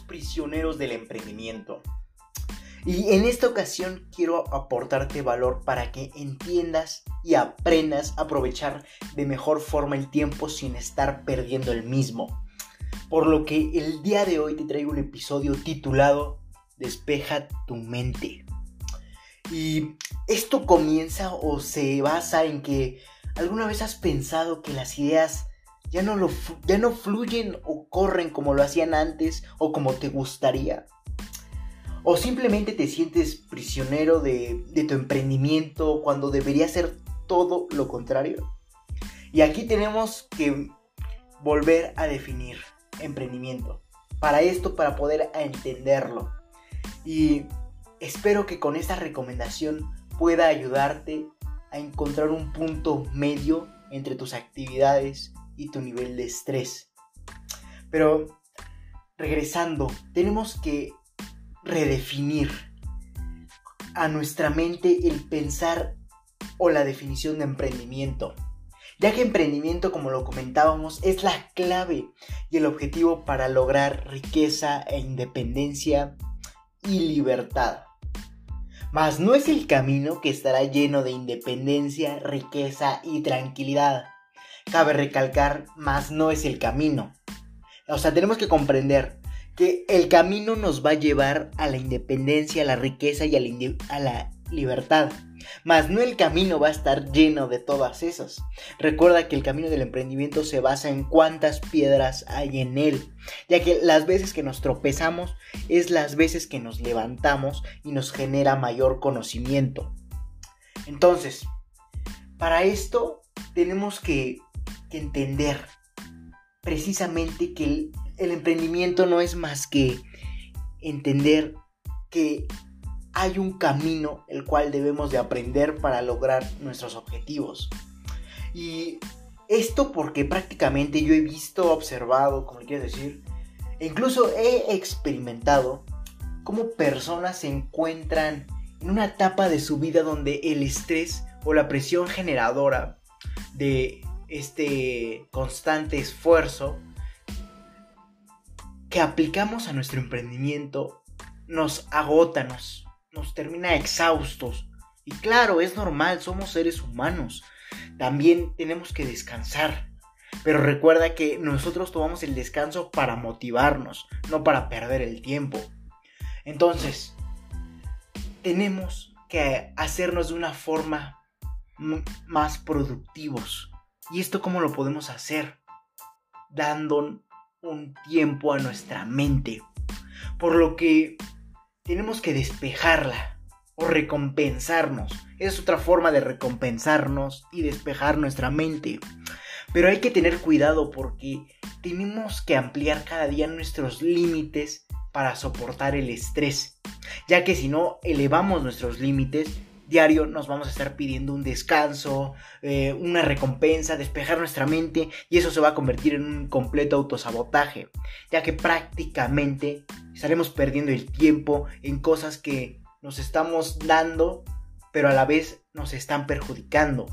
prisioneros del emprendimiento. Y en esta ocasión quiero aportarte valor para que entiendas y aprendas a aprovechar de mejor forma el tiempo sin estar perdiendo el mismo. Por lo que el día de hoy te traigo un episodio titulado Despeja tu mente. Y esto comienza o se basa en que alguna vez has pensado que las ideas ya no, lo, ya no fluyen o corren como lo hacían antes o como te gustaría. O simplemente te sientes prisionero de, tu emprendimiento cuando debería ser todo lo contrario. Y aquí tenemos que volver a definir emprendimiento. Para esto, para poder entenderlo. Y espero que con esta recomendación pueda ayudarte a encontrar un punto medio entre tus actividades y tu nivel de estrés. Pero regresando, tenemos que redefinir a nuestra mente el pensar o la definición de emprendimiento. Ya que emprendimiento, como lo comentábamos, es la clave y el objetivo para lograr riqueza e independencia y libertad. Mas no es el camino que estará lleno de independencia, riqueza y tranquilidad. Cabe recalcar, mas no es el camino. O sea, tenemos que comprender que el camino nos va a llevar a la independencia, a la riqueza y a la, libertad. Mas no el camino va a estar lleno de todas esas. Recuerda que el camino del emprendimiento se basa en cuántas piedras hay en él, ya que las veces que nos tropezamos es las veces que nos levantamos y nos genera mayor conocimiento. Entonces, para esto tenemos que, entender precisamente que el emprendimiento no es más que entender que hay un camino el cual debemos de aprender para lograr nuestros objetivos. Y esto porque prácticamente yo he visto, observado, como le quieres decir, e incluso he experimentado cómo personas se encuentran en una etapa de su vida donde el estrés o la presión generadora de este constante esfuerzo que aplicamos a nuestro emprendimiento nos agota, nos, nos termina exhaustos. Y claro, es normal, somos seres humanos. También tenemos que descansar. Pero recuerda que nosotros tomamos el descanso para motivarnos, no para perder el tiempo. Entonces, tenemos que hacernos de una forma más productivos. ¿Y esto cómo lo podemos hacer? Dando un tiempo a nuestra mente. Por lo que tenemos que despejarla o recompensarnos. es otra forma de recompensarnos y despejar nuestra mente. Pero hay que tener cuidado porque tenemos que ampliar cada día nuestros límites para soportar el estrés. Ya que si no elevamos nuestros límites, diario nos vamos a estar pidiendo un descanso, eh, una recompensa, despejar nuestra mente y eso se va a convertir en un completo autosabotaje, ya que prácticamente estaremos perdiendo el tiempo en cosas que nos estamos dando, pero a la vez nos están perjudicando.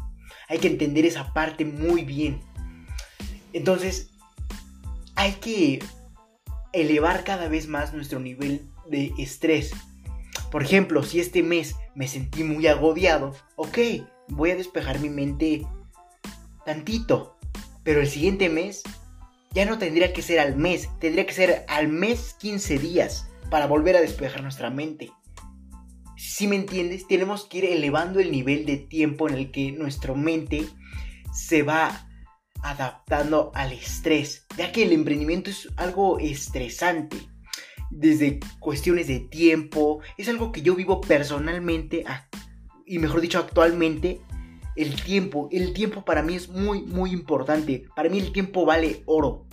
Hay que entender esa parte muy bien. Entonces, hay que elevar cada vez más nuestro nivel de estrés. Por ejemplo, si este mes me sentí muy agobiado, ok, voy a despejar mi mente tantito. Pero el siguiente mes ya no tendría que ser al mes, tendría que ser al mes 15 días para volver a despejar nuestra mente. Si me entiendes, tenemos que ir elevando el nivel de tiempo en el que nuestra mente se va adaptando al estrés, ya que el emprendimiento es algo estresante, desde cuestiones de tiempo, es algo que yo vivo personalmente, y mejor dicho actualmente, el tiempo. El tiempo para mí es muy, muy importante. Para mí el tiempo vale oro.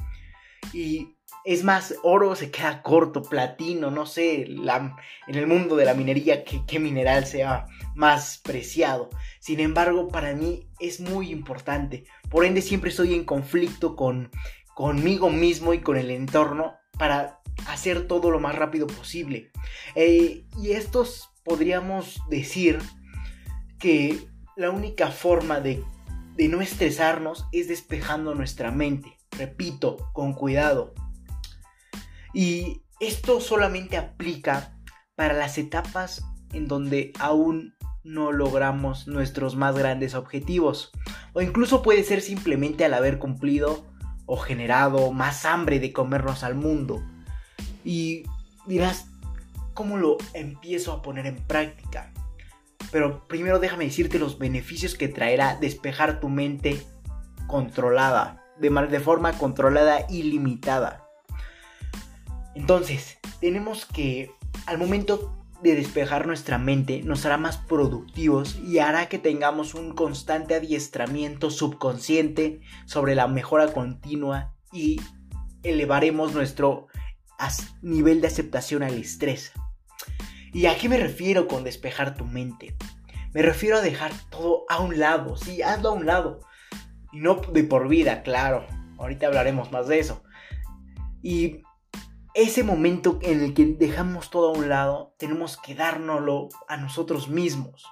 Y es más, oro se queda corto, platino, no sé, la, en el mundo de la minería, qué, mineral sea más preciado. Sin embargo, para mí es muy importante. Por ende, siempre estoy en conflicto con, conmigo mismo y con el entorno para hacer todo lo más rápido posible. Eh, y estos podríamos decir que la única forma de, no estresarnos es despejando nuestra mente. Repito, con cuidado. Y esto solamente aplica para las etapas en donde aún no logramos nuestros más grandes objetivos. O incluso puede ser simplemente al haber cumplido o generado más hambre de comernos al mundo. Y dirás, ¿cómo lo empiezo a poner en práctica? Pero primero déjame decirte los beneficios que traerá despejar tu mente controlada, de, de forma controlada y limitada. Entonces, tenemos que al momento de despejar nuestra mente nos hará más productivos y hará que tengamos un constante adiestramiento subconsciente sobre la mejora continua y elevaremos nuestro nivel de aceptación al estrés. ¿Y a qué me refiero con despejar tu mente? Me refiero a dejar todo a un lado, sí, hazlo a un lado. Y no de por vida, claro. Ahorita hablaremos más de eso. Y ese momento en el que dejamos todo a un lado, tenemos que dárnoslo a nosotros mismos.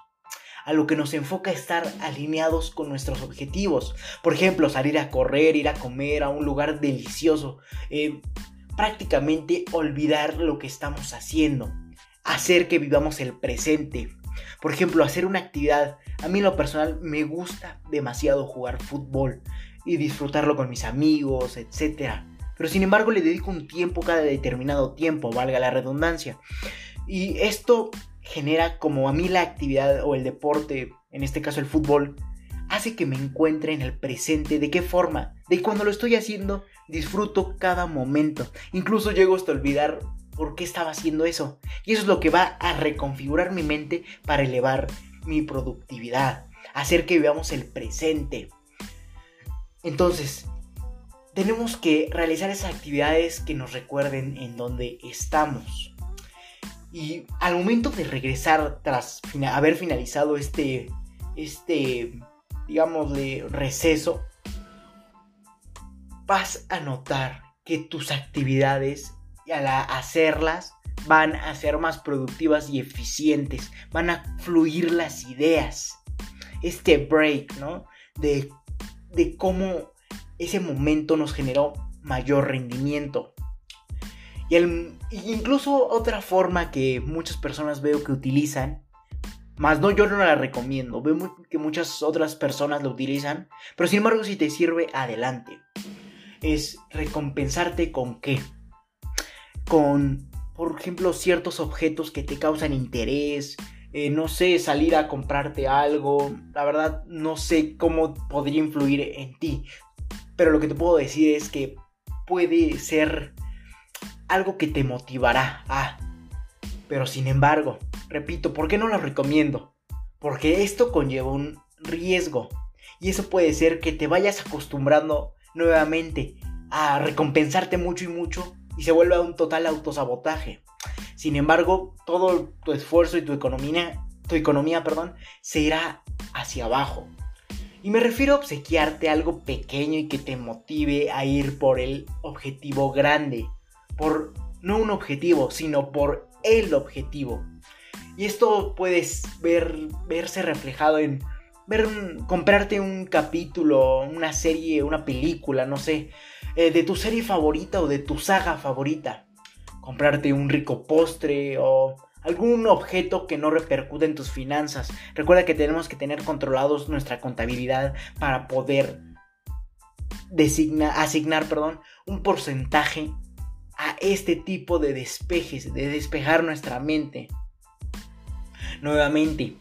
A lo que nos enfoca estar alineados con nuestros objetivos. Por ejemplo, salir a correr, ir a comer a un lugar delicioso. Eh, prácticamente olvidar lo que estamos haciendo. Hacer que vivamos el presente. Por ejemplo, hacer una actividad. A mí lo personal me gusta demasiado jugar fútbol y disfrutarlo con mis amigos, etcétera pero sin embargo le dedico un tiempo cada determinado tiempo, valga la redundancia. Y esto genera como a mí la actividad o el deporte, en este caso el fútbol, hace que me encuentre en el presente. ¿De qué forma? De cuando lo estoy haciendo, disfruto cada momento. Incluso llego hasta olvidar por qué estaba haciendo eso. Y eso es lo que va a reconfigurar mi mente para elevar mi productividad. Hacer que veamos el presente. Entonces, tenemos que realizar esas actividades que nos recuerden en donde estamos. Y al momento de regresar tras haber finalizado este, este, digamos, de receso, vas a notar que tus actividades, al hacerlas, van a ser más productivas y eficientes, van a fluir las ideas. Este break, ¿no? De, de cómo ese momento nos generó mayor rendimiento. Y el, incluso otra forma que muchas personas veo que utilizan, más no yo no la recomiendo, veo que muchas otras personas lo utilizan, pero sin embargo si te sirve, adelante. Es recompensarte con qué? Con, por ejemplo, ciertos objetos que te causan interés, eh, no sé, salir a comprarte algo, la verdad no sé cómo podría influir en ti. Pero lo que te puedo decir es que puede ser algo que te motivará a. Pero sin embargo, repito, ¿por qué no lo recomiendo? Porque esto conlleva un riesgo. Y eso puede ser que te vayas acostumbrando nuevamente a recompensarte mucho y mucho y se vuelva un total autosabotaje. Sin embargo, todo tu esfuerzo y tu economía, tu economía, perdón, se irá hacia abajo. Y me refiero a obsequiarte algo pequeño y que te motive a ir por el objetivo grande. Por no un objetivo, sino por el objetivo. Y esto puedes ver, verse reflejado en ver comprarte un capítulo, una serie, una película, no sé, eh, de tu serie favorita o de tu saga favorita. Comprarte un rico postre o algún objeto que no repercute en tus finanzas. Recuerda que tenemos que tener controlados nuestra contabilidad para poder asignar perdón, un porcentaje a este tipo de despejes, de despejar nuestra mente. Nuevamente,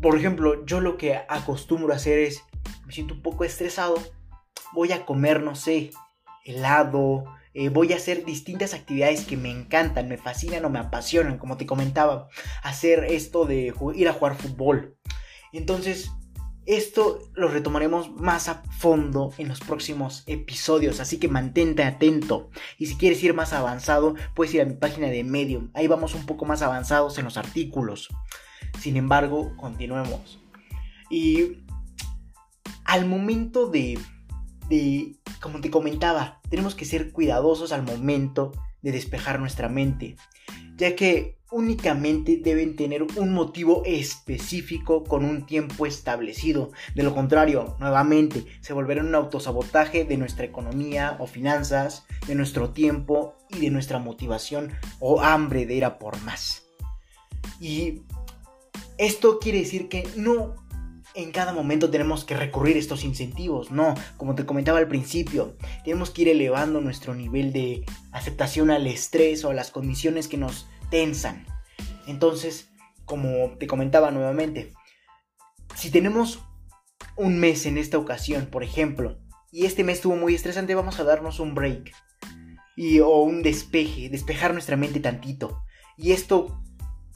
por ejemplo, yo lo que acostumbro a hacer es, me siento un poco estresado, voy a comer, no sé, helado, eh, voy a hacer distintas actividades que me encantan, me fascinan o me apasionan, como te comentaba, hacer esto de ir a jugar fútbol. Entonces, esto lo retomaremos más a fondo en los próximos episodios, así que mantente atento. Y si quieres ir más avanzado, puedes ir a mi página de Medium. Ahí vamos un poco más avanzados en los artículos. Sin embargo, continuemos. Y al momento de de, como te comentaba, tenemos que ser cuidadosos al momento de despejar nuestra mente, ya que únicamente deben tener un motivo específico con un tiempo establecido. De lo contrario, nuevamente, se volverá un autosabotaje de nuestra economía o finanzas, de nuestro tiempo y de nuestra motivación o hambre de ir a por más. Y esto quiere decir que no en cada momento tenemos que recurrir a estos incentivos, no, como te comentaba al principio, tenemos que ir elevando nuestro nivel de aceptación al estrés o a las condiciones que nos tensan. Entonces, como te comentaba nuevamente, si tenemos un mes en esta ocasión, por ejemplo, y este mes estuvo muy estresante, vamos a darnos un break. Y, o un despeje, despejar nuestra mente tantito. Y esto,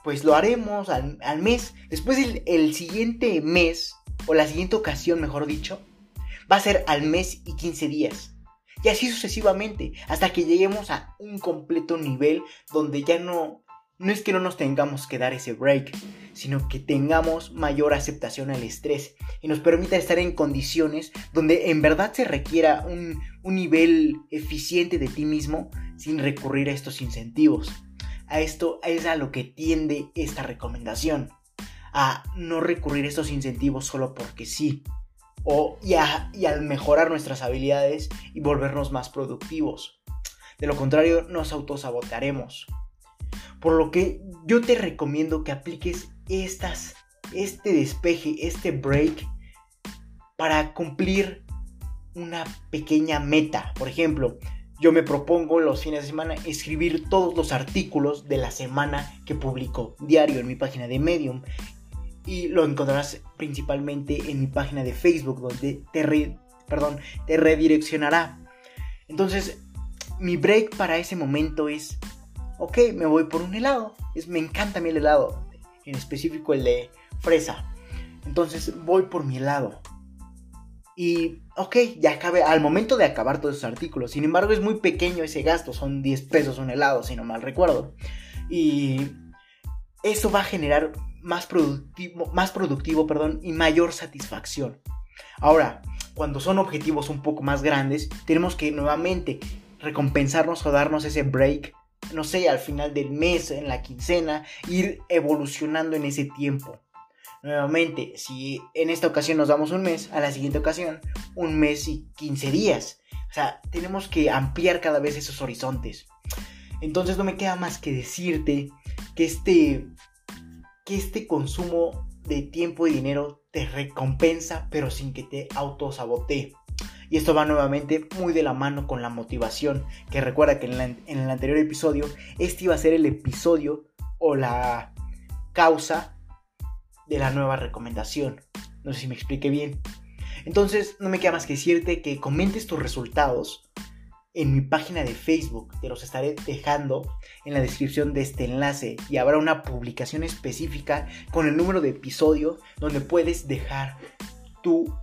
pues lo haremos al, mes. Después el, el siguiente mes, o la siguiente ocasión, mejor dicho, va a ser al mes y 15 días. Y así sucesivamente, hasta que lleguemos a un completo nivel donde ya no, no es que no nos tengamos que dar ese break, sino que tengamos mayor aceptación al estrés y nos permita estar en condiciones donde en verdad se requiera un, un nivel eficiente de ti mismo sin recurrir a estos incentivos. A esto es a lo que tiende esta recomendación, a no recurrir a estos incentivos solo porque sí, o, y, al mejorar nuestras habilidades y volvernos más productivos. De lo contrario, nos autosabotaremos. Por lo que yo te recomiendo que apliques estas, este despeje, este break, para cumplir una pequeña meta. Por ejemplo, yo me propongo los fines de semana escribir todos los artículos de la semana que publico diario en mi página de Medium y lo encontrarás principalmente en mi página de Facebook donde te, perdón, te redireccionará. Entonces, mi break para ese momento es, ok, me voy por un helado. Es, me encanta mi helado, en específico el de fresa. Entonces voy por mi helado. Y, ok, ya acabé, al momento de acabar todos esos artículos. Sin embargo, es muy pequeño ese gasto, son 10 pesos un helado, si no mal recuerdo. Y eso va a generar más productivo, más productivo perdón, y mayor satisfacción. Ahora, cuando son objetivos un poco más grandes, tenemos que nuevamente recompensarnos o darnos ese break, no sé, al final del mes, en la quincena, ir evolucionando en ese tiempo. Nuevamente, si en esta ocasión nos damos un mes, a la siguiente ocasión un mes y 15 días. O sea, tenemos que ampliar cada vez esos horizontes. Entonces no me queda más que decirte que este que este consumo de tiempo y dinero te recompensa, pero sin que te autosabotee. Y esto va nuevamente muy de la mano con la motivación, que recuerda que en, en, el anterior episodio, este iba a ser el episodio o la causa de la nueva recomendación. No sé si me expliqué bien. Entonces, no me queda más que decirte que comentes tus resultados en mi página de Facebook. Te los estaré dejando en la descripción de este enlace y habrá una publicación específica con el número de episodio donde puedes dejar tu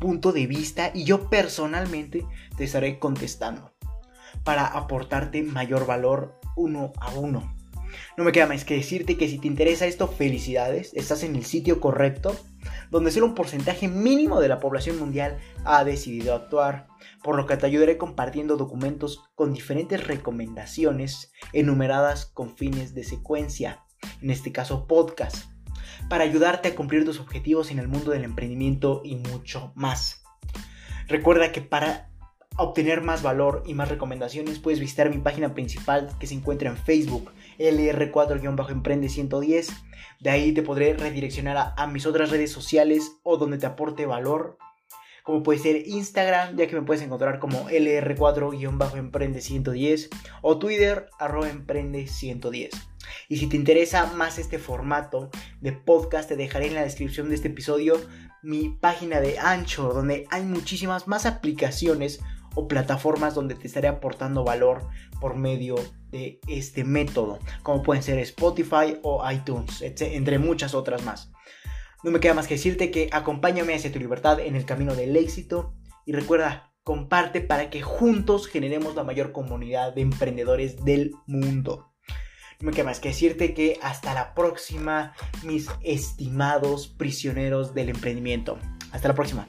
punto de vista y yo personalmente te estaré contestando para aportarte mayor valor uno a uno. No me queda más que decirte que si te interesa esto, felicidades, estás en el sitio correcto, donde solo un porcentaje mínimo de la población mundial ha decidido actuar por lo que te ayudaré compartiendo documentos con diferentes recomendaciones enumeradas con fines de secuencia, en este caso podcast, para ayudarte a cumplir tus objetivos en el mundo del emprendimiento y mucho más. Recuerda que para obtener más valor y más recomendaciones puedes visitar mi página principal que se encuentra en Facebook, LR4-Emprende 110. De ahí te podré redireccionar a, a mis otras redes sociales o donde te aporte valor como puede ser Instagram, ya que me puedes encontrar como LR4-Emprende110 o Twitter arroba Emprende110. Y si te interesa más este formato de podcast, te dejaré en la descripción de este episodio mi página de Anchor, donde hay muchísimas más aplicaciones o plataformas donde te estaré aportando valor por medio de este método, como pueden ser Spotify o iTunes, entre muchas otras más. No me queda más que decirte que acompáñame hacia tu libertad en el camino del éxito y recuerda, comparte para que juntos generemos la mayor comunidad de emprendedores del mundo. No me queda más que decirte que hasta la próxima, mis estimados prisioneros del emprendimiento. Hasta la próxima.